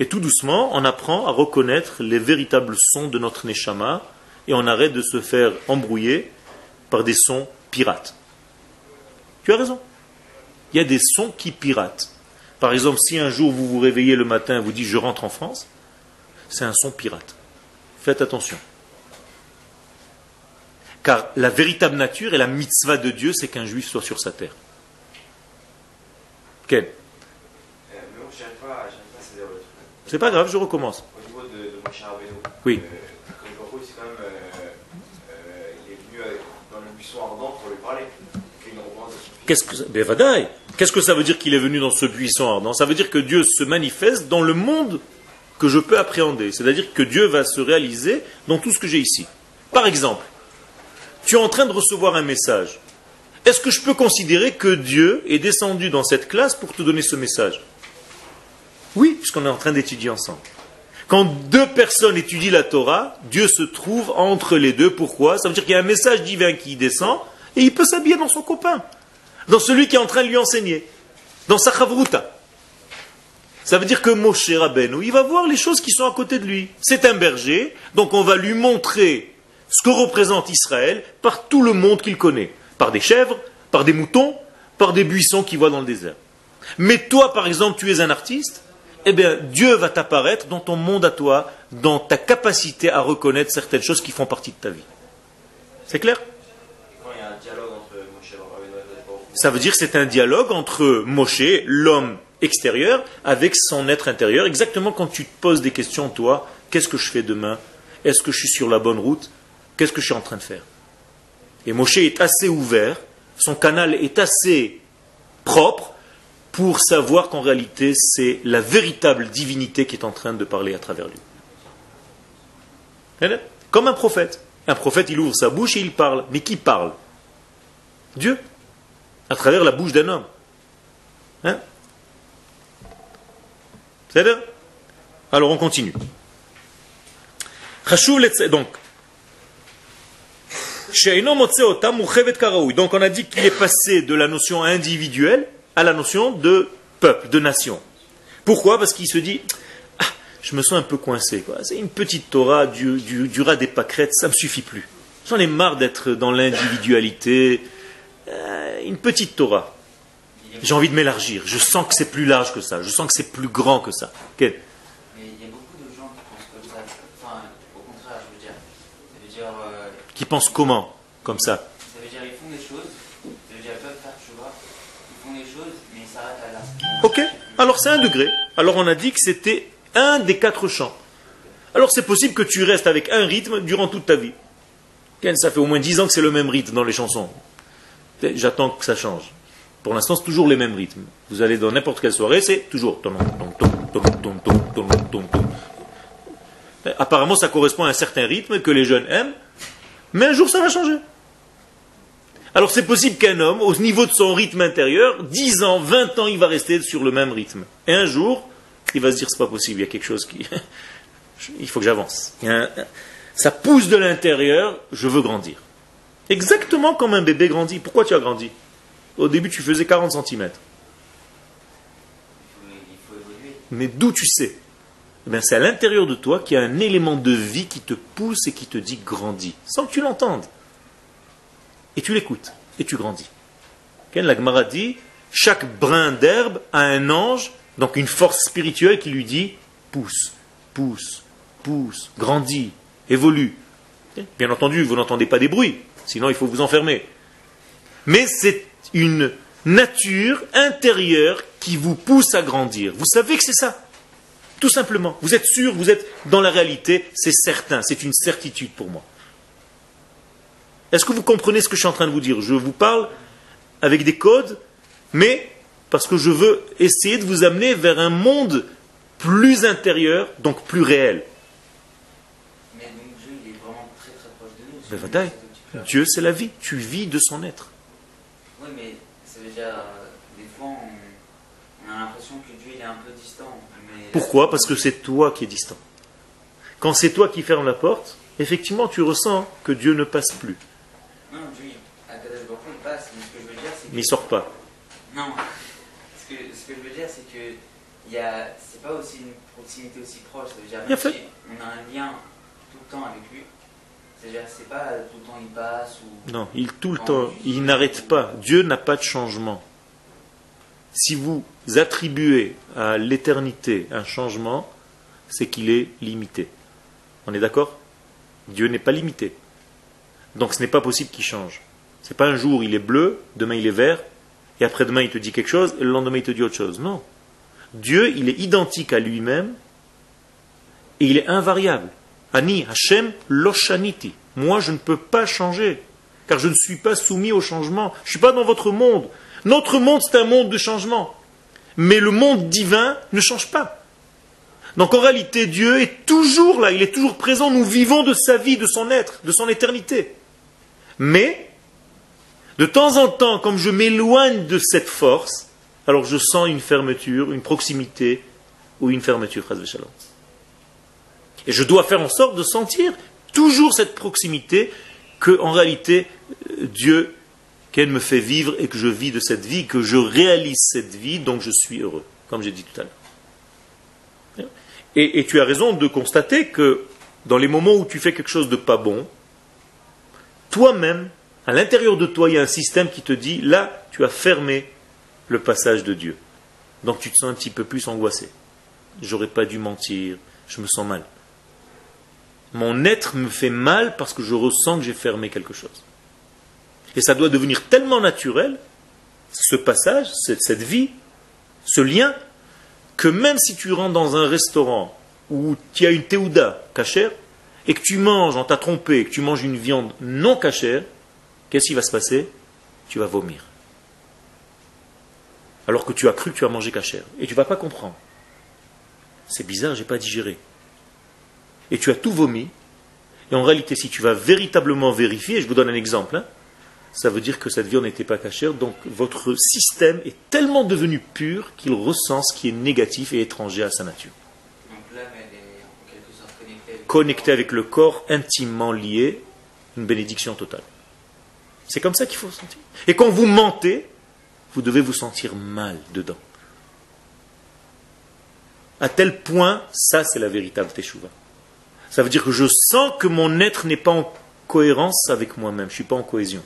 Speaker 1: Et tout doucement, on apprend à reconnaître les véritables sons de notre neshama et on arrête de se faire embrouiller par des sons pirates. Tu as raison. Il y a des sons qui piratent. Par exemple, si un jour vous vous réveillez le matin et vous dites je rentre en France, c'est un son pirate. Faites attention. Car la véritable nature et la mitzvah de Dieu, c'est qu'un juif soit sur sa terre. Quel C'est pas grave, je recommence.
Speaker 3: Au niveau de, de Moshe Rabbeinu,
Speaker 1: oui.
Speaker 3: Euh, quand même, euh, euh, il est venu dans le buisson ardent pour lui parler.
Speaker 1: Qu'est-ce que, ben, Qu'est-ce que ça veut dire qu'il est venu dans ce buisson ardent? Ça veut dire que Dieu se manifeste dans le monde que je peux appréhender. C'est-à-dire que Dieu va se réaliser dans tout ce que j'ai ici. Par exemple, tu es en train de recevoir un message. Est-ce que je peux considérer que Dieu est descendu dans cette classe pour te donner ce message? Oui, puisqu'on est en train d'étudier ensemble. Quand deux personnes étudient la Torah, Dieu se trouve entre les deux. Pourquoi? Ça veut dire qu'il y a un message divin qui descend et il peut s'habiller dans son copain, dans celui qui est en train de lui enseigner, dans sa chavruta. Ça veut dire que Moshe Rabbeinu, il va voir les choses qui sont à côté de lui. C'est un berger, donc on va lui montrer ce que représente Israël par tout le monde qu'il connaît par des chèvres, Par des moutons, par des buissons qui voient dans le désert. Mais toi, par exemple, tu es un artiste, eh bien, Dieu va t'apparaître dans ton monde à toi, dans ta capacité à reconnaître certaines choses qui font partie de ta vie. C'est clair? Ça veut dire que c'est un dialogue entre Moshe, l'homme extérieur, avec son être intérieur. Exactement quand tu te poses des questions, toi, qu'est-ce que je fais demain? Est-ce que je suis sur la bonne route? Qu'est-ce que je suis en train de faire? Et Moshe est assez ouvert, son canal est assez propre pour savoir qu'en réalité, c'est la véritable divinité qui est en train de parler à travers lui. Comme un prophète. Un prophète, il ouvre sa bouche et il parle. Mais qui parle? Dieu. À travers la bouche d'un homme. Hein? C'est Alors on continue. Donc, donc on a dit qu'il est passé de la notion individuelle à la notion de peuple, de nation. Pourquoi? Parce qu'il se dit, ah, je me sens un peu coincé. C'est une petite Torah du, du, rat des pâquerettes, ça ne me suffit plus. J'en ai marre d'être dans l'individualité. Euh, une petite Torah. J'ai envie de m'élargir. Je sens que c'est plus large que ça. Je sens que c'est plus grand que ça.
Speaker 2: Mais il y a beaucoup de gens qui pensent comme ça. Enfin, au contraire, je veux dire. Ça veut dire euh,
Speaker 1: Qui pensent comment Comme ça?
Speaker 2: Ça veut dire ils font des choses. Ça veut dire ils peuvent faire, tu vois. Ils font des choses, mais ils s'arrêtent à là.
Speaker 1: Ok. Alors c'est un degré. Alors on a dit que c'était un des quatre chants. Alors c'est possible que tu restes avec un rythme durant toute ta vie. Ça fait au moins dix ans que c'est le même rythme dans les chansons. J'attends que ça change. Pour l'instant, toujours les mêmes rythmes. Vous allez dans n'importe quelle soirée, c'est toujours. Apparemment, ça correspond à un certain rythme que les jeunes aiment, mais un jour, ça va changer. Alors, c'est possible qu'un homme, au niveau de son rythme intérieur, 10 ans, 20 ans, il va rester sur le même rythme. Et un jour, il va se dire, c'est pas possible, il y a quelque chose qui. il faut que j'avance. Ça pousse de l'intérieur, je veux grandir. Exactement comme un bébé grandit. Pourquoi tu as grandi? Au début, tu faisais 40 cm. Mais d'où tu sais? Eh C'est à l'intérieur de toi qu'il y a un élément de vie qui te pousse et qui te dit grandis, sans que tu l'entendes. Et tu l'écoutes, et tu grandis. La dit, chaque brin d'herbe a un ange, donc une force spirituelle qui lui dit, pousse, pousse, pousse, grandis, évolue. Bien entendu, vous n'entendez pas des bruits, sinon il faut vous enfermer. Mais c'est une nature intérieure qui vous pousse à grandir. Vous savez que c'est ça. Tout simplement. Vous êtes sûr, vous êtes dans la réalité, c'est certain, c'est une certitude pour moi. Est-ce que vous comprenez ce que je suis en train de vous dire? Je vous parle avec des codes, mais parce que je veux essayer de vous amener vers un monde plus intérieur, donc plus réel.
Speaker 2: Mais donc Dieu, il est vraiment très très proche de nous.
Speaker 1: Dieu, c'est la vie. Tu vis de son être.
Speaker 2: Mais ça veut dire, euh, des fois, on, a l'impression que Dieu il est un peu distant.
Speaker 1: Pourquoi? Parce que c'est toi qui es distant. Quand c'est toi qui fermes la porte, effectivement, tu ressens que Dieu ne passe plus.
Speaker 2: Non, Dieu, à il passe, mais ce que je veux dire, c'est que...
Speaker 1: Mais il sort pas.
Speaker 2: Non. Ce que, ce que je veux dire, c'est que c'est pas aussi une proximité aussi proche. Ça veut dire, même si on a un lien tout le temps avec lui, c'est-à-dire, c'est pas tout le temps il passe ou...
Speaker 1: Non, il tout le temps, il n'arrête pas. Dieu n'a pas de changement. Si vous attribuez à l'éternité un changement, c'est qu'il est limité. On est d'accord? Dieu n'est pas limité. Donc ce n'est pas possible qu'il change. C'est pas un jour il est bleu, demain il est vert, et après-demain il te dit quelque chose, et le lendemain il te dit autre chose. Non. Dieu, il est identique à lui-même, et il est invariable. Ani Hashem Loshaniti. Moi, je ne peux pas changer, car je ne suis pas soumis au changement. Je ne suis pas dans votre monde. Notre monde, c'est un monde de changement. Mais le monde divin ne change pas. Donc en réalité, Dieu est toujours là, il est toujours présent. Nous vivons de sa vie, de son être, de son éternité. Mais, de temps en temps, comme je m'éloigne de cette force, alors je sens une fermeture, une proximité ou une fermeture. Et je dois faire en sorte de sentir toujours cette proximité que, en réalité, Dieu, qu'elle me fait vivre et que je vis de cette vie, que je réalise cette vie, donc je suis heureux, comme j'ai dit tout à l'heure. Et, et, tu as raison de constater que dans les moments où tu fais quelque chose de pas bon, toi-même, À l'intérieur de toi, il y a un système qui te dit, là, tu as fermé le passage de Dieu. Donc tu te sens un petit peu plus angoissé. J'aurais pas dû mentir, je me sens mal. Mon être me fait mal parce que je ressens que j'ai fermé quelque chose. Et ça doit devenir tellement naturel, ce passage, cette vie, ce lien, que même si tu rentres dans un restaurant où tu as une théouda cachère, et que tu manges, on t'a trompé, que tu manges une viande non cachère, qu'est-ce qui va se passer? Tu vas vomir. Alors que tu as cru que tu as mangé cachère. Et tu ne vas pas comprendre. C'est bizarre, j'ai pas digéré. Et tu as tout vomi. Et en réalité, si tu vas véritablement vérifier, je vous donne un exemple, hein, ça veut dire que cette viande n'était pas cachère, donc votre système est tellement devenu pur qu'il ressent ce qui est négatif et étranger à sa nature connecté avec le corps, intimement lié, une bénédiction totale. C'est comme ça qu'il faut sentir. Et quand vous mentez, vous devez vous sentir mal dedans. À tel point, ça c'est la véritable teshuva. Ça veut dire que je sens que mon être n'est pas en cohérence avec moi-même, je ne suis pas en cohésion.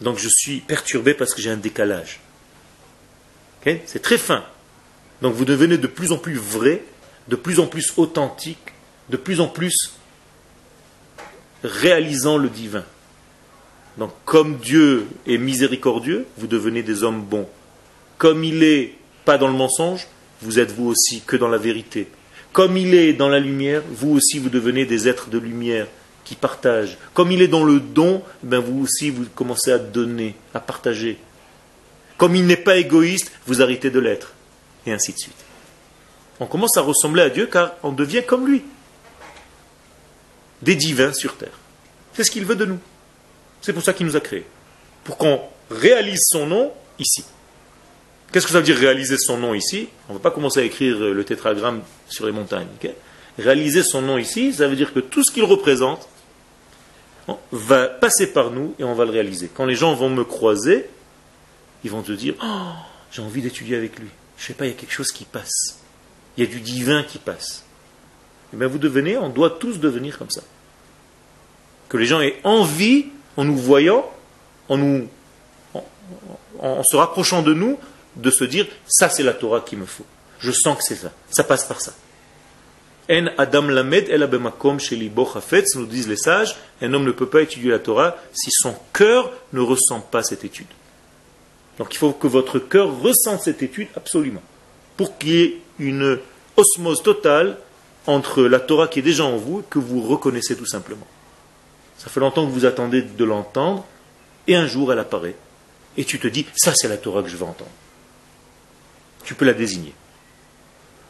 Speaker 1: Donc je suis perturbé parce que j'ai un décalage. c'est très fin. Donc vous devenez de plus en plus vrai, de plus en plus authentique, de plus en plus réalisant le divin. Donc comme Dieu est miséricordieux, vous devenez des hommes bons. Comme il est pas dans le mensonge, vous êtes vous aussi que dans la vérité. Comme il est dans la lumière, vous aussi vous devenez des êtres de lumière qui partagent. Comme il est dans le don, ben vous aussi vous commencez à donner, à partager. Comme il n'est pas égoïste, vous arrêtez de l'être. Et ainsi de suite. On commence à ressembler à Dieu car on devient comme lui des divins sur terre. C'est ce qu'il veut de nous. C'est pour ça qu'il nous a créés. Pour qu'on réalise son nom ici. Qu'est-ce que ça veut dire réaliser son nom ici? On ne va pas commencer à écrire le tétragramme sur les montagnes. réaliser son nom ici, ça veut dire que tout ce qu'il représente va passer par nous et on va le réaliser. Quand les gens vont me croiser, ils vont te dire oh, j'ai envie d'étudier avec lui. Je ne sais pas, il y a quelque chose qui passe. Il y a du divin qui passe. Et eh bien vous devenez, on doit tous devenir comme ça que les gens aient envie, en nous voyant, en, nous, en, se rapprochant de nous, de se dire ça c'est la Torah qu'il me faut. Je sens que c'est ça. Ça passe par ça. En Adam Lamed El nous disent les sages, un homme ne peut pas étudier la Torah si son cœur ne ressent pas cette étude. Donc il faut que votre cœur ressente cette étude absolument, pour qu'il y ait une osmose totale entre la Torah qui est déjà en vous et que vous reconnaissez tout simplement. Ça fait longtemps que vous attendez de l'entendre, et un jour elle apparaît, et tu te dis, ça c'est la Torah que je veux entendre. Tu peux la désigner.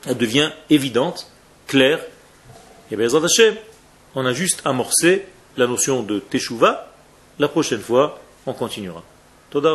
Speaker 1: Elle devient évidente, claire, et bien on a juste amorcé la notion de Teshuvah, la prochaine fois, on continuera. Toda